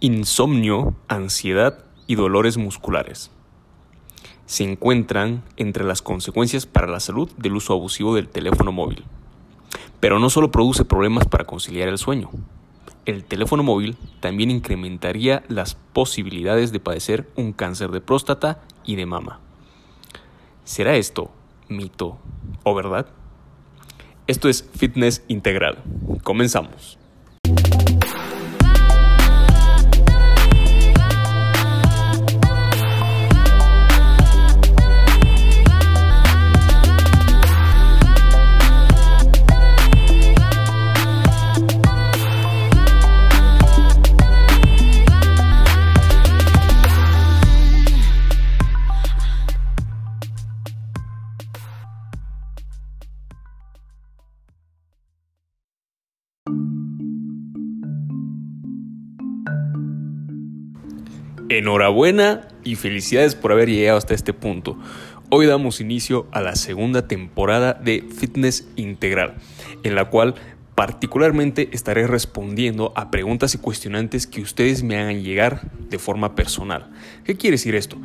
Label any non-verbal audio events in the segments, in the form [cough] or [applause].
insomnio, ansiedad y dolores musculares. Se encuentran entre las consecuencias para la salud del uso abusivo del teléfono móvil. Pero no solo produce problemas para conciliar el sueño. El teléfono móvil también incrementaría las posibilidades de padecer un cáncer de próstata y de mama. ¿Será esto mito o verdad? Esto es Fitness Integral. Comenzamos. Enhorabuena y felicidades por haber llegado hasta este punto. Hoy damos inicio a la segunda temporada de Fitness Integral, en la cual particularmente estaré respondiendo a preguntas y cuestionantes que ustedes me hagan llegar de forma personal. ¿Qué quiere decir esto?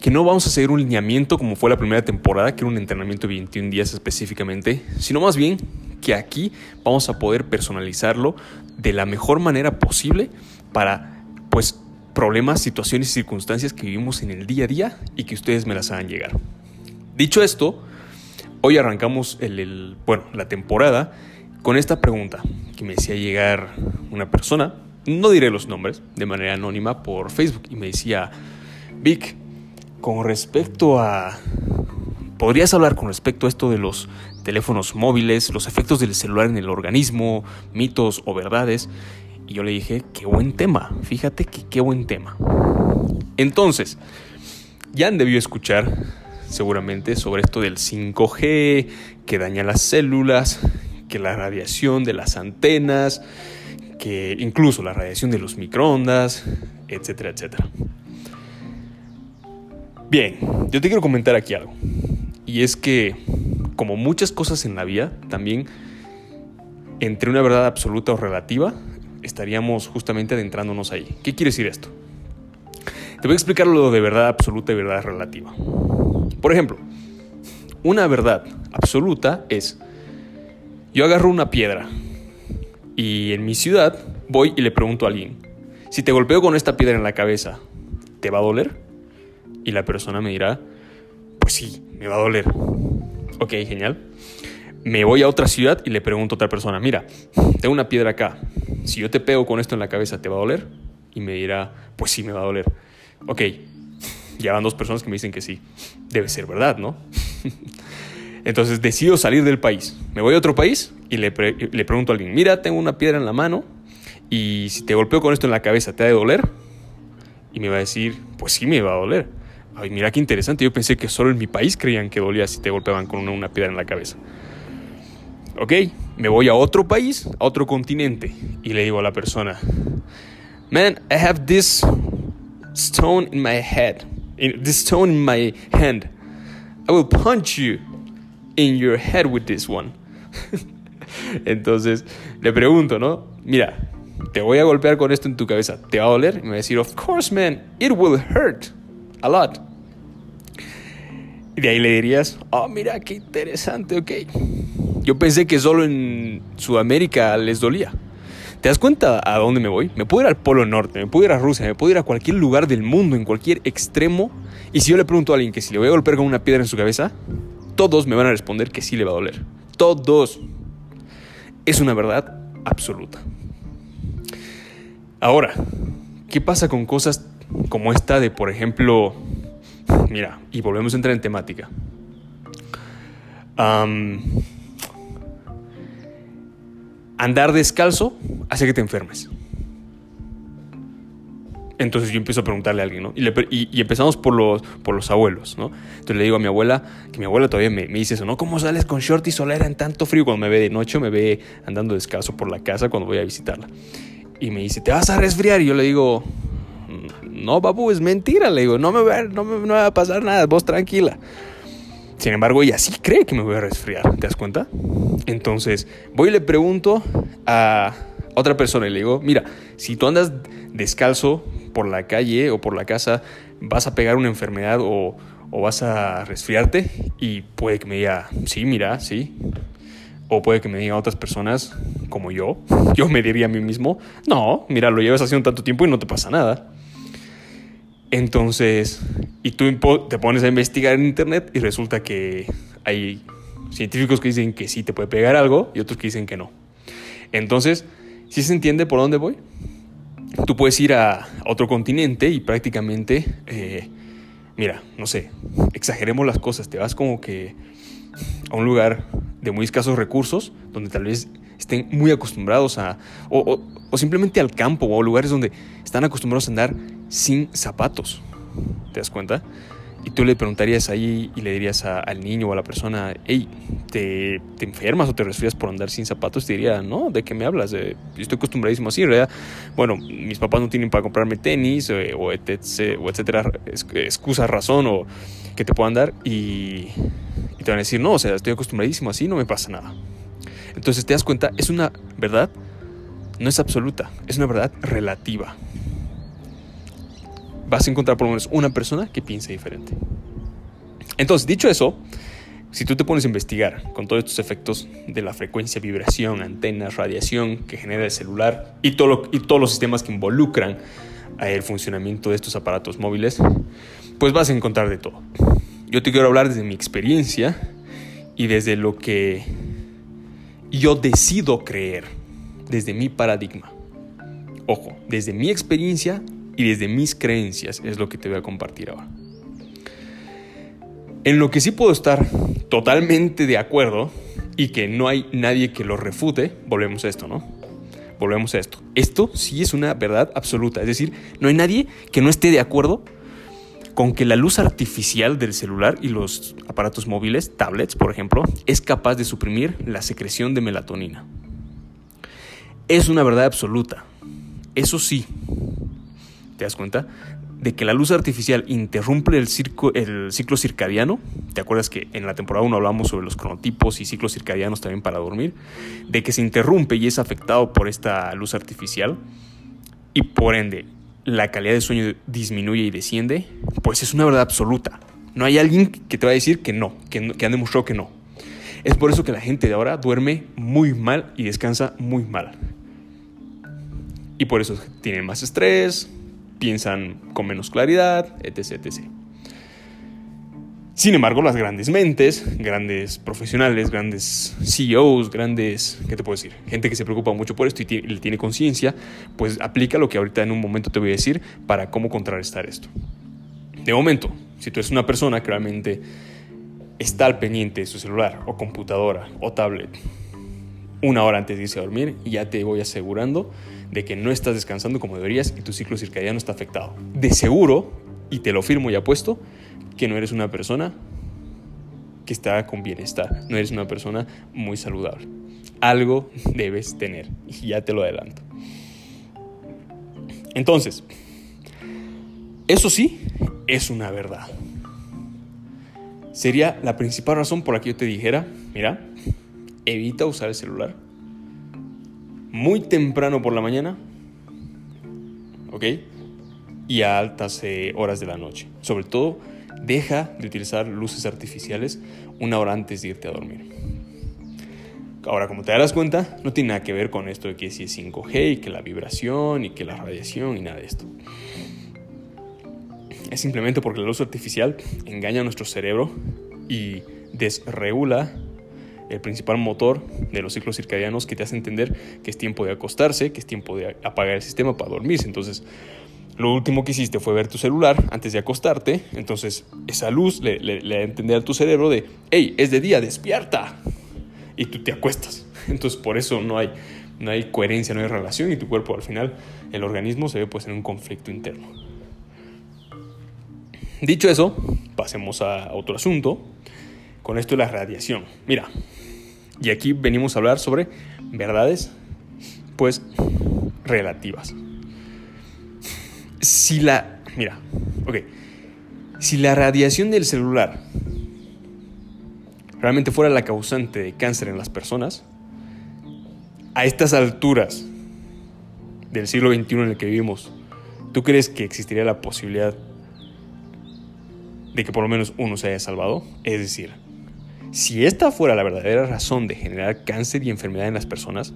Que no vamos a seguir un lineamiento como fue la primera temporada, que era un entrenamiento de 21 días específicamente, sino más bien que aquí vamos a poder personalizarlo de la mejor manera posible para pues problemas, situaciones y circunstancias que vivimos en el día a día y que ustedes me las hagan llegar. Dicho esto, hoy arrancamos el, bueno, la temporada con esta pregunta que me decía llegar una persona, no diré los nombres, de manera anónima por Facebook y me decía, Vic, con respecto a... ¿Podrías hablar con respecto a esto de los teléfonos móviles, los efectos del celular en el organismo, mitos o verdades? Y yo le dije, qué buen tema, fíjate que qué buen tema. Entonces, ya han debido escuchar seguramente sobre esto del 5G, que daña las células, que la radiación de las antenas, que incluso la radiación de los microondas, etcétera, etcétera. Bien, yo te quiero comentar aquí algo. Y es que, como muchas cosas en la vida, también entre una verdad absoluta o relativa estaríamos justamente adentrándonos ahí. ¿Qué quiere decir esto? Te voy a explicar lo de verdad absoluta y verdad relativa. Por ejemplo, una verdad absoluta es, yo agarro una piedra y en mi ciudad voy y le pregunto a alguien, si te golpeo con esta piedra en la cabeza, ¿te va a doler? Y la persona me dirá, pues sí, me va a doler. Ok, genial. Me voy a otra ciudad y le pregunto a otra persona, mira, tengo una piedra acá, si yo te pego con esto en la cabeza, ¿te va a doler? Y me dirá, pues sí, me va a doler. Ok, ya van dos personas que me dicen que sí. Debe ser verdad, ¿no? [laughs] Entonces decido salir del país. Me voy a otro país y le, le, pregunto a alguien, mira, tengo una piedra en la mano y si te golpeo con esto en la cabeza, ¿te ha de doler? Y me va a decir, pues sí, me va a doler. Ay, mira qué interesante, yo pensé que solo en mi país creían que dolía si te golpeaban con una, una piedra en la cabeza. Ok, me voy a otro país, a otro continente, y le digo a la persona, man, I have this stone in my head, this stone in my hand. I will punch you in your head with this one. [laughs] Entonces le pregunto, ¿no? Mira, te voy a golpear con esto en tu cabeza, ¿te va a doler? Y me va a decir, of course, man, it will hurt a lot. De ahí le dirías, oh, mira, qué interesante, ok. Yo pensé que solo en Sudamérica les dolía. ¿Te das cuenta a dónde me voy? Me puedo ir al Polo Norte, me puedo ir a Rusia, me puedo ir a cualquier lugar del mundo, en cualquier extremo. Y si yo le pregunto a alguien que si le voy a golpear con una piedra en su cabeza, todos me van a responder que sí le va a doler. Todos. Es una verdad absoluta. Ahora, ¿qué pasa con cosas como esta de, por ejemplo, mira, y volvemos a entrar en temática? Andar descalzo hace que te enfermes. Entonces yo empiezo a preguntarle a alguien, ¿no? Y, empezamos por los, por los abuelos, ¿no? Entonces le digo a mi abuela, que mi abuela todavía me, dice eso, ¿no? ¿Cómo sales con short y solera en tanto frío? Cuando me ve de noche, me ve andando descalzo por la casa cuando voy a visitarla. Y me dice, ¿te vas a resfriar? Y yo le digo, no, babu, es mentira. Le digo, no me va, no me, no me va a pasar nada, vos tranquila. Sin embargo, ella sí cree que me voy a resfriar, ¿te das cuenta? Entonces, voy y le pregunto a, otra persona y le digo, mira, si tú andas descalzo por la calle o por la casa, vas a pegar una enfermedad o, o vas a resfriarte y puede que me diga, sí, mira, sí. O puede que me diga otras personas como yo. [laughs] Yo me diría a mí mismo, no, mira, lo llevas haciendo tanto tiempo y no te pasa nada. Entonces, y tú te pones a investigar en internet y resulta que hay científicos que dicen que sí te puede pegar algo y otros que dicen que no. Entonces, si se entiende por dónde voy? Tú puedes ir a otro continente y prácticamente, eh, mira, no sé, exageremos las cosas, te vas como que a un lugar de muy escasos recursos, donde tal vez estén muy acostumbrados a, o, o simplemente al campo o a lugares donde están acostumbrados a andar sin zapatos. ¿Te das cuenta? Y tú le preguntarías ahí y le dirías al niño o a la persona, hey, ¿te, ¿te, enfermas o te resfrías por andar sin zapatos? Te diría, no, ¿de qué me hablas? yo estoy acostumbradísimo así, realidad. Bueno, mis papás no tienen para comprarme tenis eh, o, etc, o etcétera, excusa, razón o que te puedan dar y, y te van a decir, no, o sea, estoy acostumbradísimo así, no me pasa nada. Entonces te das cuenta, es una verdad, no es absoluta, es una verdad relativa vas a encontrar por lo menos una persona que piense diferente. Entonces, dicho eso, si tú te pones a investigar con todos estos efectos de la frecuencia, vibración, antenas, radiación que genera el celular y, todo y todos los sistemas que involucran el funcionamiento de estos aparatos móviles, pues vas a encontrar de todo. Yo te quiero hablar desde mi experiencia y desde lo que yo decido creer, desde mi paradigma. Ojo, desde mi experiencia y desde mis creencias es lo que te voy a compartir ahora. En lo que sí puedo estar totalmente de acuerdo y que no hay nadie que lo refute, volvemos a esto, ¿no? Volvemos a esto. Esto sí es una verdad absoluta, es decir, no hay nadie que no esté de acuerdo con que la luz artificial del celular y los aparatos móviles, tablets por ejemplo, es capaz de suprimir la secreción de melatonina. Es una verdad absoluta. Eso sí, ¿Te das cuenta? De que la luz artificial interrumpe el, el ciclo circadiano. ¿Te acuerdas que en la temporada 1 hablamos sobre los cronotipos y ciclos circadianos también para dormir? De que se interrumpe y es afectado por esta luz artificial y por ende la calidad de sueño disminuye y desciende, pues es una verdad absoluta. No hay alguien que te va a decir que no, que, que han demostrado que no. Es por eso que la gente de ahora duerme muy mal y descansa muy mal. Y por eso tienen más estrés, piensan con menos claridad, etc, etc. Sin embargo, las grandes mentes, grandes profesionales, grandes CEOs, grandes, ¿qué te puedo decir? Gente que se preocupa mucho por esto y tiene, tiene conciencia, pues aplica lo que ahorita en un momento te voy a decir para cómo contrarrestar esto. De momento, si tú eres una persona que realmente está al pendiente de su celular o computadora o tablet una hora antes de irse a dormir y ya te voy asegurando de que no estás descansando como deberías y tu ciclo circadiano está afectado. De seguro, y te lo firmo y apuesto, que no eres una persona que está con bienestar, no eres una persona muy saludable. Algo debes tener, y ya te lo adelanto. Entonces, eso sí, es una verdad. Sería la principal razón por la que yo te dijera, mira, evita usar el celular muy temprano por la mañana, ¿ok? Y a altas eh, horas de la noche. Sobre todo, deja de utilizar luces artificiales una hora antes de irte a dormir. Ahora, como te darás cuenta, no tiene nada que ver con esto de que si es 5G y que la vibración y que la radiación y nada de esto. Es simplemente porque la luz artificial engaña a nuestro cerebro y desregula el principal motor de los ciclos circadianos que te hace entender que es tiempo de acostarse, que es tiempo de apagar el sistema para dormirse. Entonces, lo último que hiciste fue ver tu celular antes de acostarte. Entonces, esa luz le, da a entender a tu cerebro de, hey, es de día, despierta. Y tú te acuestas. Entonces, por eso no hay, no hay coherencia, no hay relación y tu cuerpo al final, el organismo se ve pues en un conflicto interno. Dicho eso, pasemos a otro asunto. Con esto de la radiación. Mira, y aquí venimos a hablar sobre verdades, pues, relativas. Si la, mira, ok, si la radiación del celular realmente fuera la causante de cáncer en las personas, a estas alturas del siglo XXI en el que vivimos, ¿tú crees que existiría la posibilidad de que por lo menos uno se haya salvado? Es decir, si esta fuera la verdadera razón de generar cáncer y enfermedad en las personas,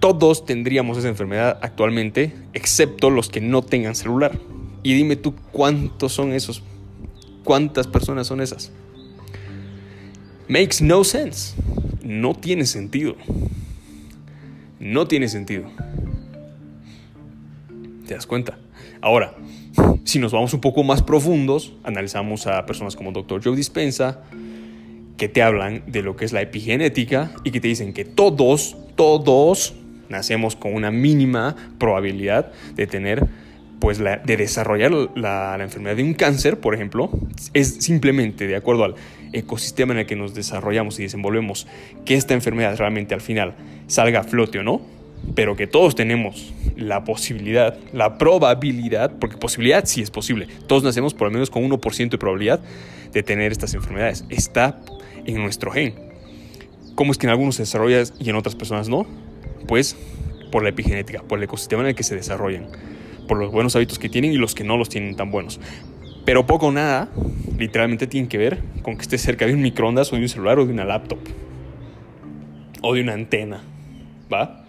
todos tendríamos esa enfermedad actualmente, excepto los que no tengan celular. Y dime tú cuántos son esos, cuántas personas son esas. Makes no sense. No tiene sentido. No tiene sentido. ¿Te das cuenta? Ahora, si nos vamos un poco más profundos, analizamos a personas como Dr. Joe Dispensa, que te hablan de lo que es la epigenética y que te dicen que todos, todos nacemos con una mínima probabilidad de tener, pues, de desarrollar la, la enfermedad de un cáncer, por ejemplo, es simplemente de acuerdo al ecosistema en el que nos desarrollamos y desenvolvemos, que esta enfermedad realmente al final salga a flote o no, pero que todos tenemos la posibilidad, la probabilidad, porque posibilidad sí es posible, todos nacemos por lo menos con 1% de probabilidad de tener estas enfermedades. Está en nuestro gen. ¿Cómo es que en algunos se desarrolla y en otras personas no? Pues por la epigenética, por el ecosistema en el que se desarrollan, por los buenos hábitos que tienen y los que no los tienen tan buenos. Pero poco o nada, literalmente tienen que ver con que estés cerca de un microondas o de un celular o de una laptop. O de una antena. ¿Va?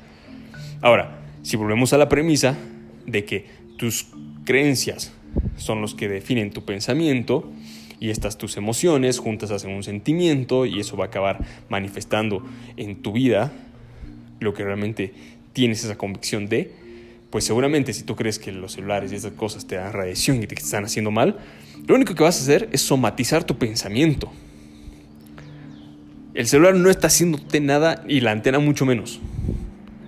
Ahora, si volvemos a la premisa de que tus creencias son los que definen tu pensamiento, y estas tus emociones juntas hacen un sentimiento y eso va a acabar manifestando en tu vida lo que realmente tienes esa convicción de, pues seguramente si tú crees que los celulares y esas cosas te dan radiación y te están haciendo mal, lo único que vas a hacer es somatizar tu pensamiento. El celular no está haciéndote nada y la antena mucho menos.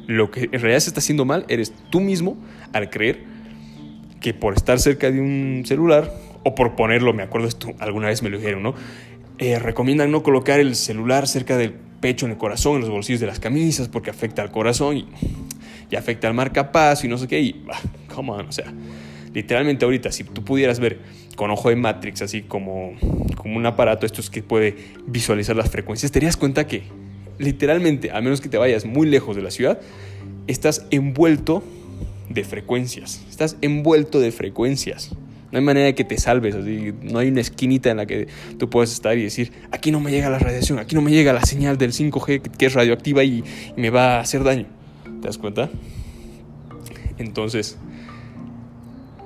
Lo que en realidad se está haciendo mal eres tú mismo al creer que por estar cerca de un celular o por ponerlo, me acuerdo esto, alguna vez me lo dijeron, ¿no? Eh, recomiendan no colocar el celular cerca del pecho, en el corazón, en los bolsillos de las camisas, porque afecta al corazón y, afecta al marcapaso y no sé qué. Y, come on, o sea, literalmente ahorita, si tú pudieras ver con ojo de Matrix, así como, como un aparato, esto es que puede visualizar las frecuencias, te darías cuenta que, literalmente, a menos que te vayas muy lejos de la ciudad, estás envuelto de frecuencias. Estás envuelto de frecuencias. No hay manera de que te salves, no hay una esquinita en la que tú puedes estar y decir, aquí no me llega la radiación, aquí no me llega la señal del 5G que es radioactiva y, me va a hacer daño. ¿Te das cuenta? Entonces,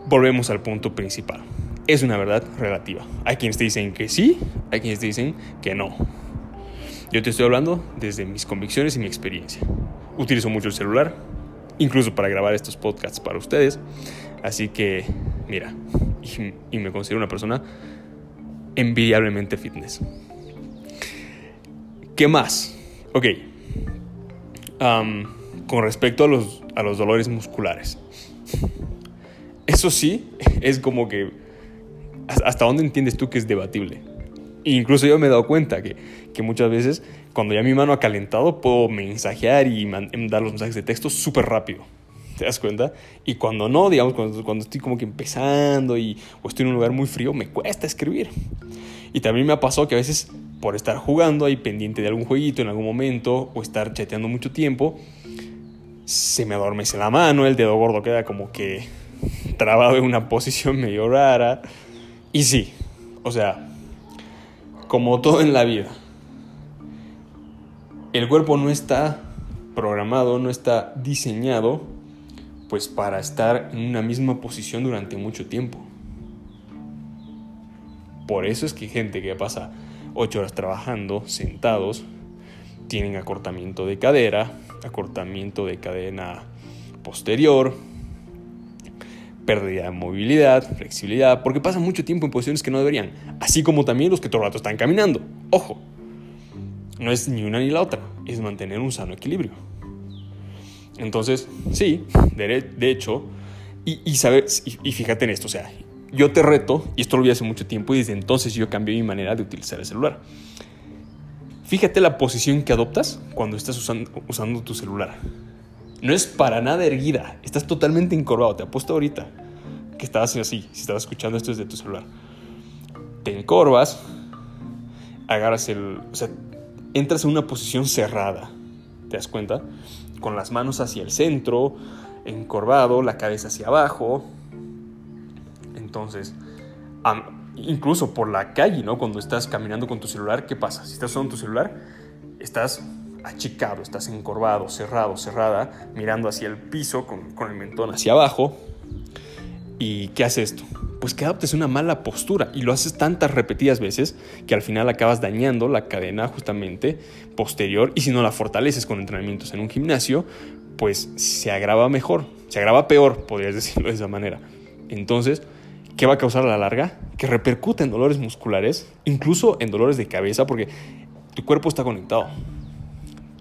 volvemos al punto principal. Es una verdad relativa. Hay quienes te dicen que sí, hay quienes te dicen que no. Yo te estoy hablando desde mis convicciones y mi experiencia. Utilizo mucho el celular, incluso para grabar estos podcasts para ustedes. Así que, mira, y, me considero una persona envidiablemente fitness. ¿Qué más? Ok. con respecto a los, a los dolores musculares. Eso sí, es como que... ¿Hasta dónde entiendes tú que es debatible? Incluso yo me he dado cuenta que, que muchas veces cuando ya mi mano ha calentado puedo mensajear y dar los mensajes de texto súper rápido. ¿Te das cuenta? Y cuando no, digamos, cuando, cuando estoy como que empezando y, o estoy en un lugar muy frío, me cuesta escribir. Y también me ha pasado que a veces por estar jugando ahí pendiente de algún jueguito en algún momento o estar chateando mucho tiempo, se me adormece la mano, el dedo gordo queda como que trabado en una [laughs] posición medio rara. Y sí, o sea, como todo en la vida, el cuerpo no está programado, no está diseñado pues para estar en una misma posición durante mucho tiempo. Por eso es que gente que pasa 8 horas trabajando sentados tienen acortamiento de cadera, acortamiento de cadena posterior, pérdida de movilidad, flexibilidad, porque pasan mucho tiempo en posiciones que no deberían, así como también los que todo el rato están caminando. Ojo, no es ni una ni la otra, es mantener un sano equilibrio. Entonces, sí, de, hecho, y, y, fíjate en esto, o sea, yo te reto, y esto lo vi hace mucho tiempo, y desde entonces yo cambié mi manera de utilizar el celular. Fíjate la posición que adoptas cuando estás usando, usando tu celular. No es para nada erguida, estás totalmente encorvado. Te apuesto ahorita que estabas así, si estabas escuchando esto desde tu celular. Te encorvas, agarras el. O sea, entras en una posición cerrada. ¿Te das cuenta? Con las manos hacia el centro, encorvado, la cabeza hacia abajo. Entonces, incluso por la calle, ¿no? Cuando estás caminando con tu celular, ¿qué pasa? Si estás usando tu celular, estás achicado, estás encorvado, cerrado, cerrada, mirando hacia el piso con, con el mentón hacia abajo. ¿Y qué hace esto? Pues que adoptes una mala postura y lo haces tantas repetidas veces que al final acabas dañando la cadena justamente posterior y si no la fortaleces con entrenamientos en un gimnasio, pues se agrava mejor, se agrava peor, podrías [laughs] decirlo de esa manera. Entonces, ¿qué va a causar a la larga? Que repercute en dolores musculares, incluso en dolores de cabeza, porque tu cuerpo está conectado.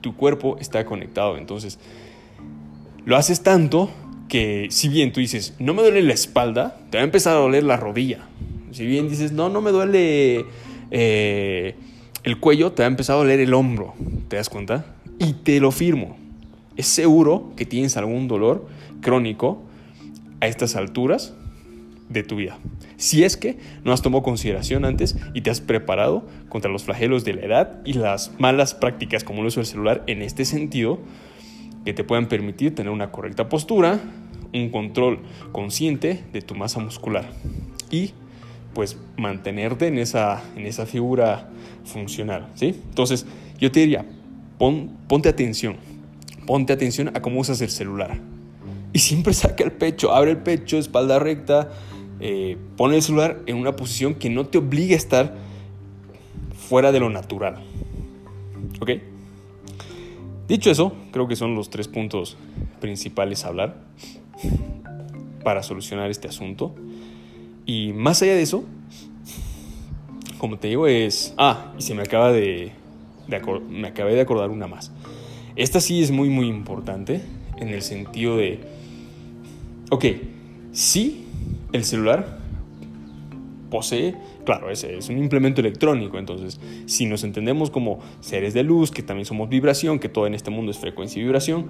Tu cuerpo está conectado, entonces lo haces tanto que si bien tú dices, no me duele la espalda, te va a empezar a doler la rodilla. Si bien dices, no, no me duele eh, el cuello, te va a empezar a doler el hombro. ¿Te das cuenta? Y te lo firmo. Es seguro que tienes algún dolor crónico a estas alturas de tu vida. Si es que no has tomado consideración antes y te has preparado contra los flagelos de la edad y las malas prácticas como el uso del celular en este sentido, que te puedan permitir tener una correcta postura, un control consciente de tu masa muscular y pues mantenerte en esa, en esa figura funcional, ¿sí? Entonces, yo te diría, ponte atención, ponte atención a cómo usas el celular. Y siempre [laughs] saca el pecho, abre el pecho, espalda recta, eh, pone el celular en una posición que no te obligue a estar fuera de lo natural. ¿Ok? Dicho eso, creo que son los tres puntos principales a hablar para solucionar este asunto. Y más allá de eso, como te digo, es... Ah, y se me acaba de... me acabé de acordar una más. Esta sí es muy, muy importante en el sentido de... Ok, sí, el celular posee claro, es, es un implemento electrónico, entonces si nos entendemos como seres de luz, que también somos vibración, que todo en este mundo es frecuencia y vibración,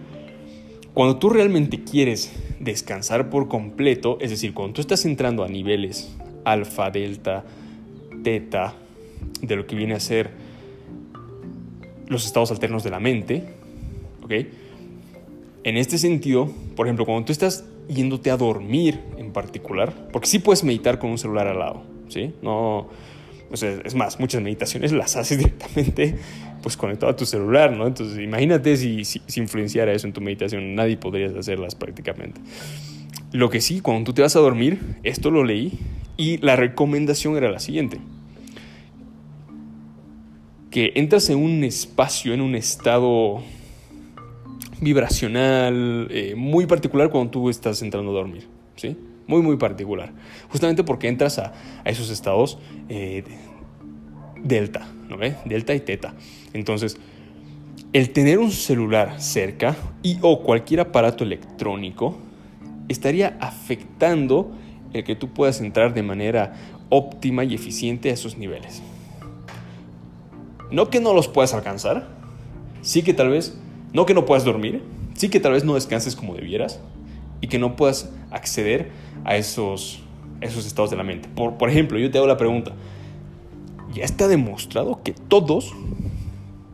cuando tú realmente quieres descansar por completo, es decir, cuando tú estás entrando a niveles alfa, delta, teta, de lo que viene a ser los estados alternos de la mente, ¿ok? En este sentido, por ejemplo, cuando tú estás yéndote a dormir en particular, porque sí puedes meditar con un celular al lado, ¿sí? No, es más, muchas meditaciones las haces [laughs] directamente pues conectado a tu celular, ¿no? Entonces imagínate si, si, influenciara eso en tu meditación, nadie podría hacerlas prácticamente. Lo que sí, cuando tú te vas a dormir, esto lo leí y la recomendación era la siguiente. Que entras en un espacio, en un estado vibracional eh, muy particular cuando tú estás entrando a dormir, ¿sí? Muy, muy particular. Justamente porque entras a, esos estados eh, delta, ¿no ve? Delta y teta. Entonces, el tener un celular cerca y o cualquier aparato electrónico estaría afectando el que tú puedas entrar de manera óptima y eficiente a esos niveles. No que no los puedas alcanzar, sí que tal vez, no que no puedas dormir, sí que tal vez no descanses como debieras y que no puedas acceder a esos, esos estados de la mente. Por, por ejemplo, yo te hago la pregunta, ya está demostrado que todos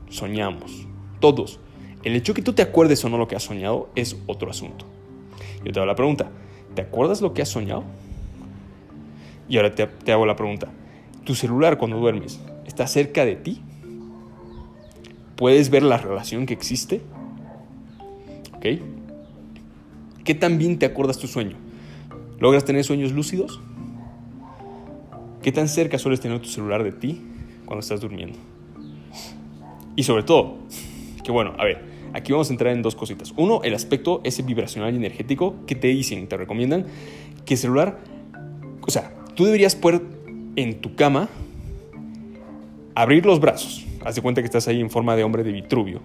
soñamos, todos. El hecho que tú te acuerdes o no lo que has soñado es otro asunto. Yo te hago la pregunta, ¿te acuerdas lo que has soñado? Y ahora te, te hago la pregunta, ¿tu celular cuando duermes está cerca de ti? ¿Puedes ver la relación que existe? ¿Ok? ¿Qué tan bien te acuerdas tu sueño? ¿Logras tener sueños lúcidos? ¿Qué tan cerca sueles tener tu celular de ti cuando estás durmiendo? Y sobre todo, que bueno, a ver, aquí vamos a entrar en dos cositas. Uno, el aspecto ese vibracional y energético que te dicen, te recomiendan que el celular, o sea, tú deberías poder en tu cama abrir los brazos. Haz de cuenta que estás ahí en forma de hombre de Vitruvio.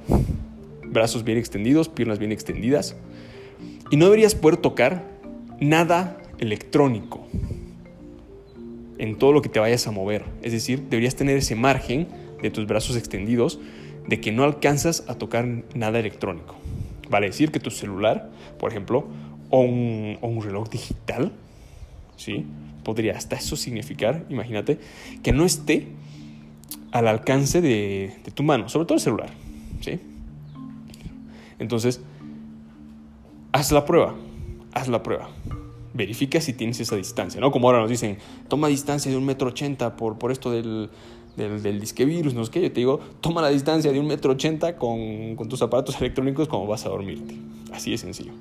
Brazos bien extendidos, piernas bien extendidas. Y no deberías poder tocar nada electrónico en todo lo que te vayas a mover. Es decir, deberías tener ese margen de tus brazos extendidos de que no alcanzas a tocar nada electrónico. Vale decir que tu celular, por ejemplo, o un, reloj digital, ¿sí? podría hasta eso significar, imagínate, que no esté al alcance de, de tu mano, sobre todo el celular. ¿sí? Entonces, haz la prueba, haz la prueba. Verifica si tienes esa distancia, ¿no? Como ahora nos dicen, toma distancia de un metro ochenta por, por esto del, del, del disque virus, no sé qué. Yo te digo, toma la distancia de un metro ochenta con, con tus aparatos electrónicos como vas a dormirte. Así de sencillo.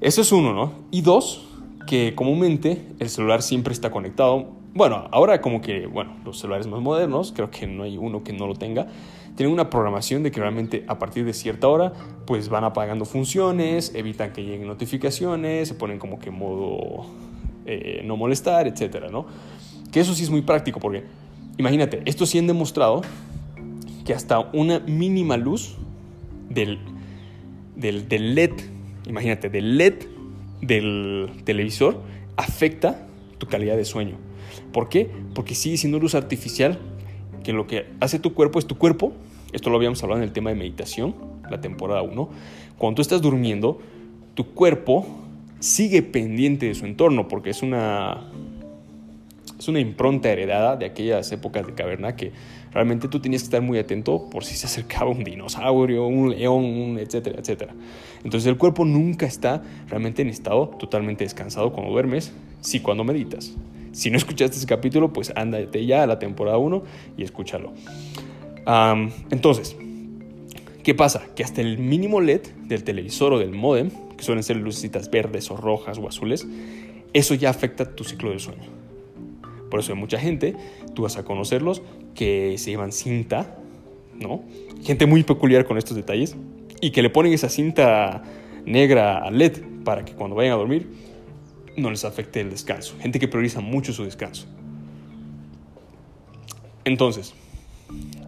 Eso es uno, ¿no? Y dos, que comúnmente el celular siempre está conectado. Bueno, ahora como que, bueno, los celulares más modernos, creo que no hay uno que no lo tenga, tienen una programación de que realmente a partir de cierta hora, pues van apagando funciones, evitan que lleguen notificaciones, se ponen como que modo eh, no molestar, etcétera, ¿no? Que eso sí es muy práctico porque, imagínate, esto sí han demostrado que hasta una mínima luz del, del, del LED, imagínate, del LED del televisor afecta tu calidad de sueño. ¿Por qué? Porque sigue siendo luz artificial, que lo que hace tu cuerpo es tu cuerpo, esto lo habíamos hablado en el tema de meditación, la temporada 1, cuando tú estás durmiendo, tu cuerpo sigue pendiente de su entorno, porque es una, es una impronta heredada de aquellas épocas de caverna que realmente tú tenías que estar muy atento por si se acercaba un dinosaurio, un león, etcétera, etcétera. Entonces el cuerpo nunca está realmente en estado totalmente descansado cuando duermes, si cuando meditas. Si no escuchaste ese capítulo, pues ándate ya a la temporada 1 y escúchalo. Entonces, ¿qué pasa? Que hasta el mínimo LED del televisor o del modem, que suelen ser lucecitas verdes o rojas o azules, eso ya afecta tu ciclo del sueño. Por eso hay mucha gente, tú vas a conocerlos, que se llevan cinta, ¿no? Gente muy peculiar con estos detalles y que le ponen esa cinta negra a LED para que cuando vayan a dormir no les afecte el descanso. Gente que prioriza mucho su descanso. Entonces,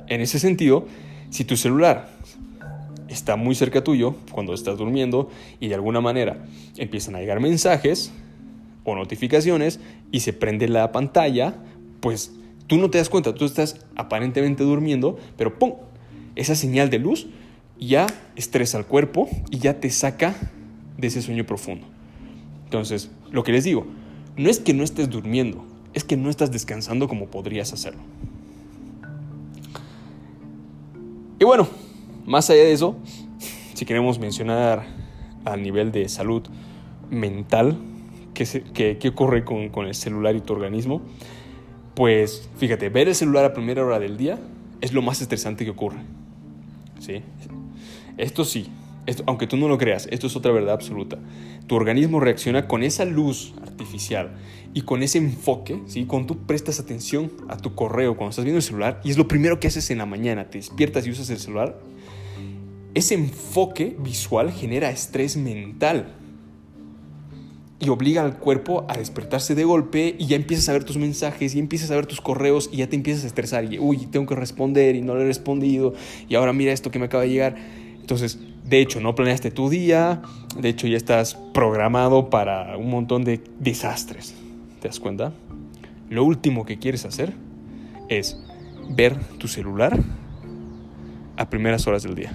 en ese sentido, si tu celular está muy cerca tuyo cuando estás durmiendo y de alguna manera empiezan a llegar mensajes o notificaciones y se prende la pantalla, pues tú no te das cuenta, tú estás aparentemente durmiendo, pero ¡pum! Esa señal de luz ya estresa al cuerpo y ya te saca de ese sueño profundo. Entonces, lo que les digo, no es que no estés durmiendo, es que no estás descansando como podrías hacerlo. Bueno, más allá de eso, si queremos mencionar a nivel de salud mental, qué, qué, ocurre con, con el celular y tu organismo, pues fíjate, ver el celular a primera hora del día es lo más estresante que ocurre. ¿Sí? Esto sí, aunque tú no lo creas, esto es otra verdad absoluta. Tu organismo reacciona con esa luz artificial y con ese enfoque, ¿sí? Cuando tú prestas atención a tu correo, cuando estás viendo el celular, y es lo primero que haces en la mañana, te despiertas y usas el celular, ese enfoque visual genera estrés mental y obliga al cuerpo a despertarse de golpe y ya empiezas a ver tus mensajes y empiezas a ver tus correos y ya te empiezas a estresar y uy, tengo que responder y no le he respondido y ahora mira esto que me acaba de llegar. Entonces, de hecho, no planeaste tu día, de hecho ya estás programado para un montón de desastres. ¿Te das cuenta? Lo último que quieres hacer es ver tu celular a primeras horas del día.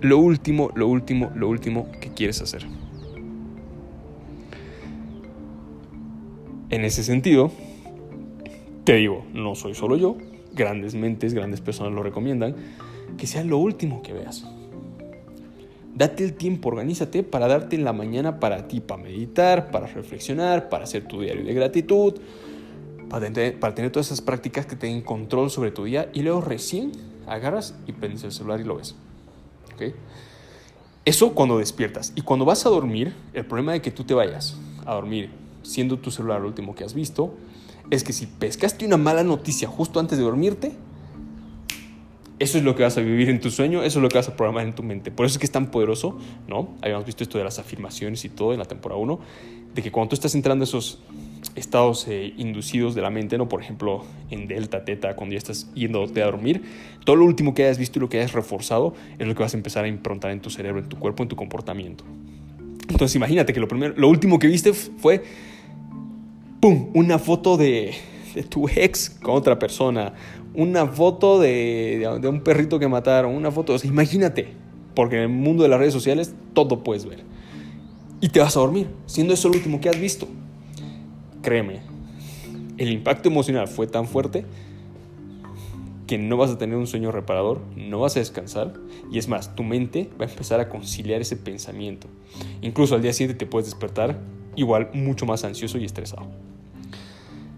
Lo último, lo último, lo último que quieres hacer. En ese sentido, te digo, no soy solo yo, grandes mentes, grandes personas lo recomiendan, que sea lo último que veas. Date el tiempo, organízate para darte en la mañana para ti, para meditar, para reflexionar, para hacer tu diario de gratitud, para tener, todas esas prácticas que te control sobre tu día y luego recién agarras y prendes el celular y lo ves. Eso cuando despiertas. Y cuando vas a dormir, el problema de que tú te vayas a dormir siendo tu celular lo último que has visto, es que si pescaste una mala noticia justo antes de dormirte, eso es lo que vas a vivir en tu sueño, eso es lo que vas a programar en tu mente. Por eso es que es tan poderoso, ¿no? Habíamos visto esto de las afirmaciones y todo en la temporada 1, de que cuando tú estás entrando a esos estados eh, inducidos de la mente, ¿no? Por ejemplo, en delta, teta, cuando ya estás yendo a dormir, todo lo último que hayas visto y lo que hayas reforzado es lo que vas a empezar a improntar en tu cerebro, en tu cuerpo, en tu comportamiento. Entonces imagínate que lo, primero, lo último que viste fue ¡pum! Una foto de, tu ex con otra persona, una foto de, un perrito que mataron, una foto, o sea, imagínate, porque en el mundo de las redes sociales todo puedes ver. Y te vas a dormir, siendo eso lo último que has visto. Créeme, el impacto emocional fue tan fuerte que no vas a tener un sueño reparador, no vas a descansar y es más, tu mente va a empezar a conciliar ese pensamiento. Incluso al día siguiente te puedes despertar igual mucho más ansioso y estresado.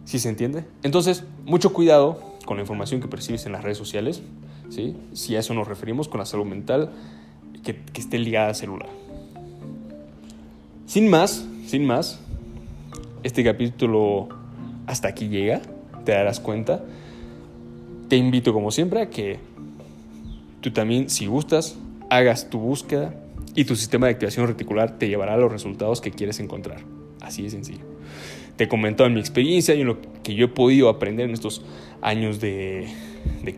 ¿Sí se entiende? Entonces, mucho cuidado con la información que percibes en las redes sociales, ¿sí? si a eso nos referimos con la salud mental que, esté ligada al celular. Sin más, sin más, este capítulo hasta aquí llega, te darás cuenta. Te invito como siempre a que tú también, si gustas, hagas tu búsqueda y tu sistema de activación reticular te llevará a los resultados que quieres encontrar. Así de sencillo. Te he comentado en mi experiencia y en lo que yo he podido aprender en estos años de,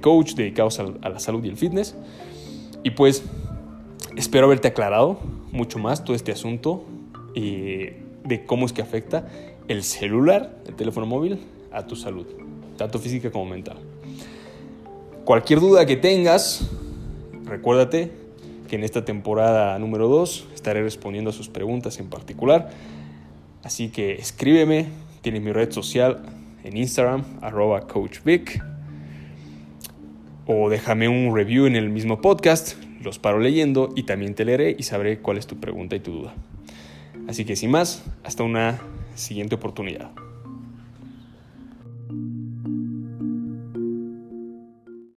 coach dedicados a, la salud y el fitness. Y pues espero haberte aclarado mucho más todo este asunto eh, de cómo es que afecta el celular, el teléfono móvil, a tu salud, tanto física como mental. Cualquier duda que tengas, recuérdate que en esta temporada número 2 estaré respondiendo a sus preguntas en particular. Así que escríbeme, tienes mi red social en Instagram, arroba coachvic, o déjame un review en el mismo podcast, los paro leyendo y también te leeré y sabré cuál es tu pregunta y tu duda. Así que sin más, hasta una siguiente oportunidad.